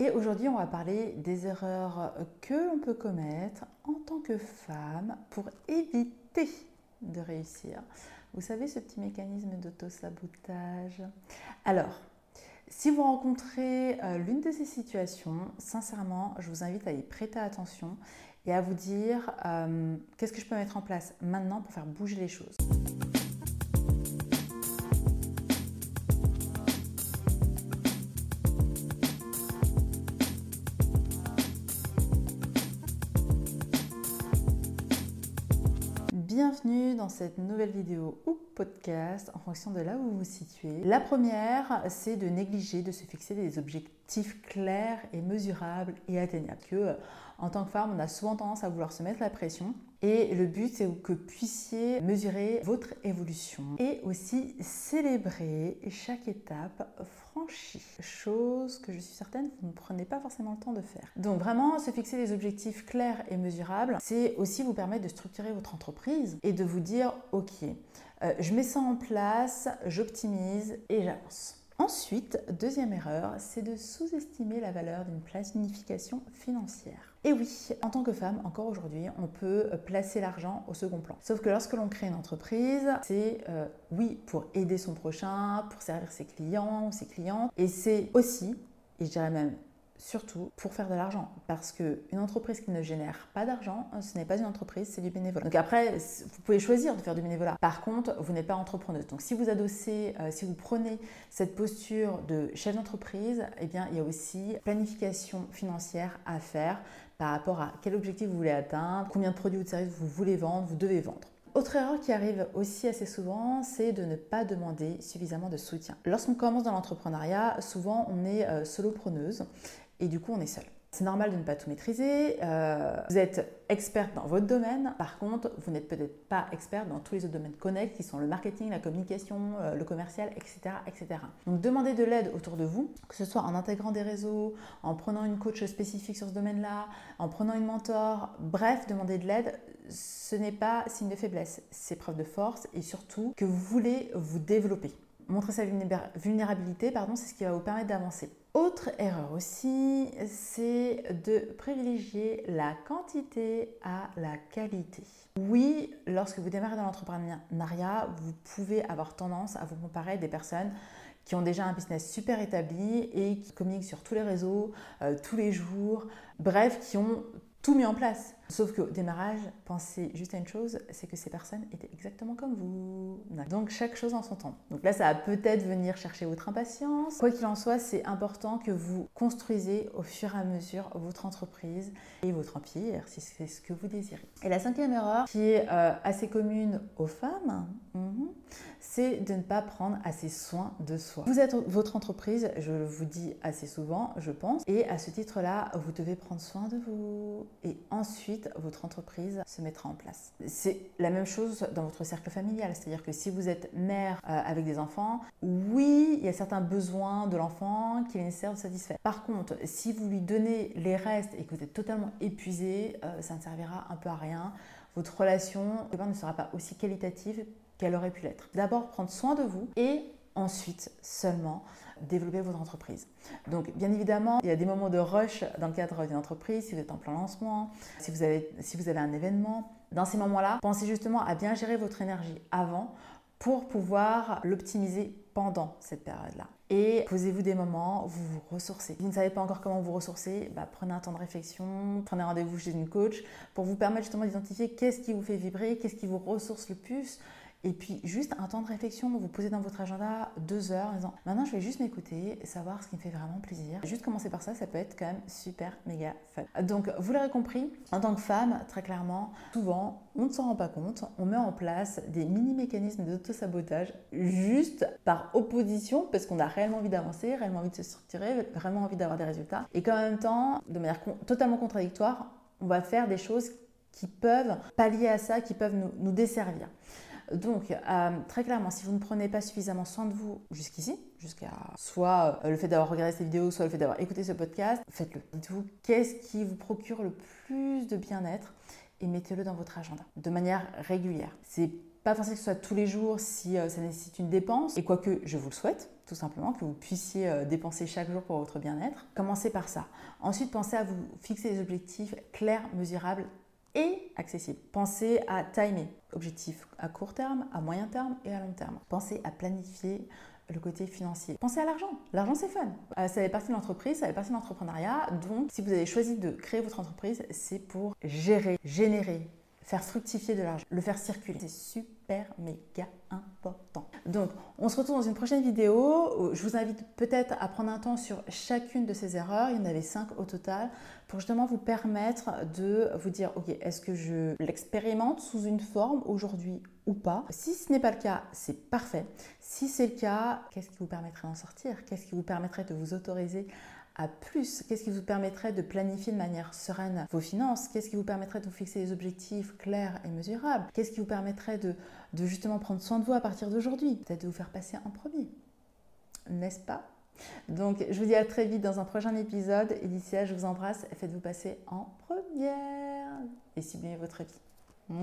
Et aujourd'hui, on va parler des erreurs que l'on peut commettre en tant que femme pour éviter de réussir. Vous savez, ce petit mécanisme d'auto-sabotage. Alors, si vous rencontrez euh, l'une de ces situations, sincèrement, je vous invite à y prêter attention et à vous dire euh, qu'est-ce que je peux mettre en place maintenant pour faire bouger les choses? Bienvenue dans cette nouvelle vidéo ou podcast en fonction de là où vous vous situez. La première, c'est de négliger de se fixer des objectifs clairs et mesurables et atteignables. Que en tant que femme, on a souvent tendance à vouloir se mettre la pression. Et le but, c'est que vous puissiez mesurer votre évolution et aussi célébrer chaque étape franchie. Chose que je suis certaine vous ne prenez pas forcément le temps de faire. Donc vraiment, se fixer des objectifs clairs et mesurables, c'est aussi vous permettre de structurer votre entreprise et de vous dire, ok, euh, je mets ça en place, j'optimise et j'avance. Ensuite, deuxième erreur, c'est de sous-estimer la valeur d'une planification financière. Et oui, en tant que femme, encore aujourd'hui, on peut placer l'argent au second plan. Sauf que lorsque l'on crée une entreprise, c'est euh, oui pour aider son prochain, pour servir ses clients ou ses clientes, et c'est aussi, et je dirais même surtout pour faire de l'argent. Parce qu'une entreprise qui ne génère pas d'argent, ce n'est pas une entreprise, c'est du bénévolat. Donc après, vous pouvez choisir de faire du bénévolat. Par contre, vous n'êtes pas entrepreneuse. Donc si vous adossez, euh, si vous prenez cette posture de chef d'entreprise, eh bien, il y a aussi planification financière à faire par rapport à quel objectif vous voulez atteindre, combien de produits ou de services vous voulez vendre, vous devez vendre. Autre erreur qui arrive aussi assez souvent, c'est de ne pas demander suffisamment de soutien. Lorsqu'on commence dans l'entrepreneuriat, souvent on est euh, solopreneuse et du coup on est seul. C'est normal de ne pas tout maîtriser. Euh, vous êtes experte dans votre domaine. Par contre, vous n'êtes peut-être pas experte dans tous les autres domaines connexes qui sont le marketing, la communication, euh, le commercial, etc., etc. Donc, demandez de l'aide autour de vous, que ce soit en intégrant des réseaux, en prenant une coach spécifique sur ce domaine-là, en prenant une mentor. Bref, demandez de l'aide. Ce n'est pas signe de faiblesse, c'est preuve de force et surtout que vous voulez vous développer. Montrer sa vulnérabilité, pardon, c'est ce qui va vous permettre d'avancer. Autre erreur aussi, c'est de privilégier la quantité à la qualité. Oui, lorsque vous démarrez dans l'entrepreneuriat, vous pouvez avoir tendance à vous comparer à des personnes qui ont déjà un business super établi et qui communiquent sur tous les réseaux, euh, tous les jours, bref, qui ont tout mis en place. Sauf qu'au démarrage, pensez juste à une chose, c'est que ces personnes étaient exactement comme vous. Donc chaque chose en son temps. Donc là, ça va peut-être venir chercher votre impatience. Quoi qu'il en soit, c'est important que vous construisez au fur et à mesure votre entreprise et votre empire, si c'est ce que vous désirez. Et la cinquième erreur, qui est euh, assez commune aux femmes, mhm, c'est de ne pas prendre assez soin de soi. Vous êtes votre entreprise, je vous dis assez souvent, je pense, et à ce titre-là, vous devez prendre soin de vous. Et ensuite, votre entreprise se mettra en place. C'est la même chose dans votre cercle familial, c'est-à-dire que si vous êtes mère euh, avec des enfants, oui, il y a certains besoins de l'enfant qu'il est nécessaire de satisfaire. Par contre, si vous lui donnez les restes et que vous êtes totalement épuisé, euh, ça ne servira un peu à rien. Votre relation ne sera pas aussi qualitative qu'elle aurait pu l'être. D'abord, prendre soin de vous et ensuite seulement développer votre entreprise. Donc bien évidemment, il y a des moments de rush dans le cadre d'une entreprise, si vous êtes en plein lancement, si vous avez, si vous avez un événement. Dans ces moments-là, pensez justement à bien gérer votre énergie avant pour pouvoir l'optimiser pendant cette période-là. Et posez-vous des moments où vous vous ressourcez. Si vous ne savez pas encore comment vous ressourcer, bah, prenez un temps de réflexion, prenez rendez-vous chez une coach pour vous permettre justement d'identifier qu'est-ce qui vous fait vibrer, qu'est-ce qui vous ressource le plus, et puis juste un temps de réflexion, vous posez dans votre agenda deux heures en disant maintenant je vais juste m'écouter, savoir ce qui me fait vraiment plaisir. Juste commencer par ça, ça peut être quand même super méga fun. Donc vous l'aurez compris, en tant que femme, très clairement, souvent on ne s'en rend pas compte, on met en place des mini-mécanismes d'auto-sabotage juste par opposition parce qu'on a réellement envie d'avancer, réellement envie de se structurer, réellement envie d'avoir des résultats. Et qu'en même temps, de manière totalement contradictoire, on va faire des choses qui peuvent pallier à ça, qui peuvent nous desservir. Donc, euh, très clairement, si vous ne prenez pas suffisamment soin de vous jusqu'ici, jusqu'à soit euh, le fait d'avoir regardé cette vidéo, soit le fait d'avoir écouté ce podcast, faites-le. Dites-vous qu'est-ce qui vous procure le plus de bien-être et mettez-le dans votre agenda de manière régulière. C'est pas forcément que ce soit tous les jours si euh, ça nécessite une dépense, et quoique je vous le souhaite, tout simplement, que vous puissiez dépenser chaque jour pour votre bien-être. Commencez par ça. Ensuite, pensez à vous fixer des objectifs clairs, mesurables et accessibles. Pensez à timer, objectifs à court terme, à moyen terme et à long terme. Pensez à planifier le côté financier. Pensez à l'argent. L'argent, c'est fun. Euh, ça fait partie de l'entreprise, ça fait partie de l'entrepreneuriat. Donc, si vous avez choisi de créer votre entreprise, c'est pour gérer, générer, faire fructifier de l'argent, le faire circuler. C'est super méga important. Donc, on se retrouve dans une prochaine vidéo. Je vous invite peut-être à prendre un temps sur chacune de ces erreurs. Il y en avait cinq au total pour justement vous permettre de vous dire, ok, est-ce que je l'expérimente sous une forme aujourd'hui ou pas? Si ce n'est pas le cas, c'est parfait. Si c'est le cas, qu'est-ce qui vous permettrait d'en sortir? Qu'est-ce qui vous permettrait de vous autoriser à plus Qu'est-ce qui vous permettrait de planifier de manière sereine vos finances? Qu'est-ce qui vous permettrait de vous fixer des objectifs clairs et mesurables? Qu'est-ce qui vous permettrait de, justement prendre soin de vous à partir d'aujourd'hui? Peut-être de vous faire passer en premier. N'est-ce pas? Donc, je vous dis à très vite dans un prochain épisode. Et d'ici là, je vous embrasse. Faites-vous passer en première et ciblez votre vie.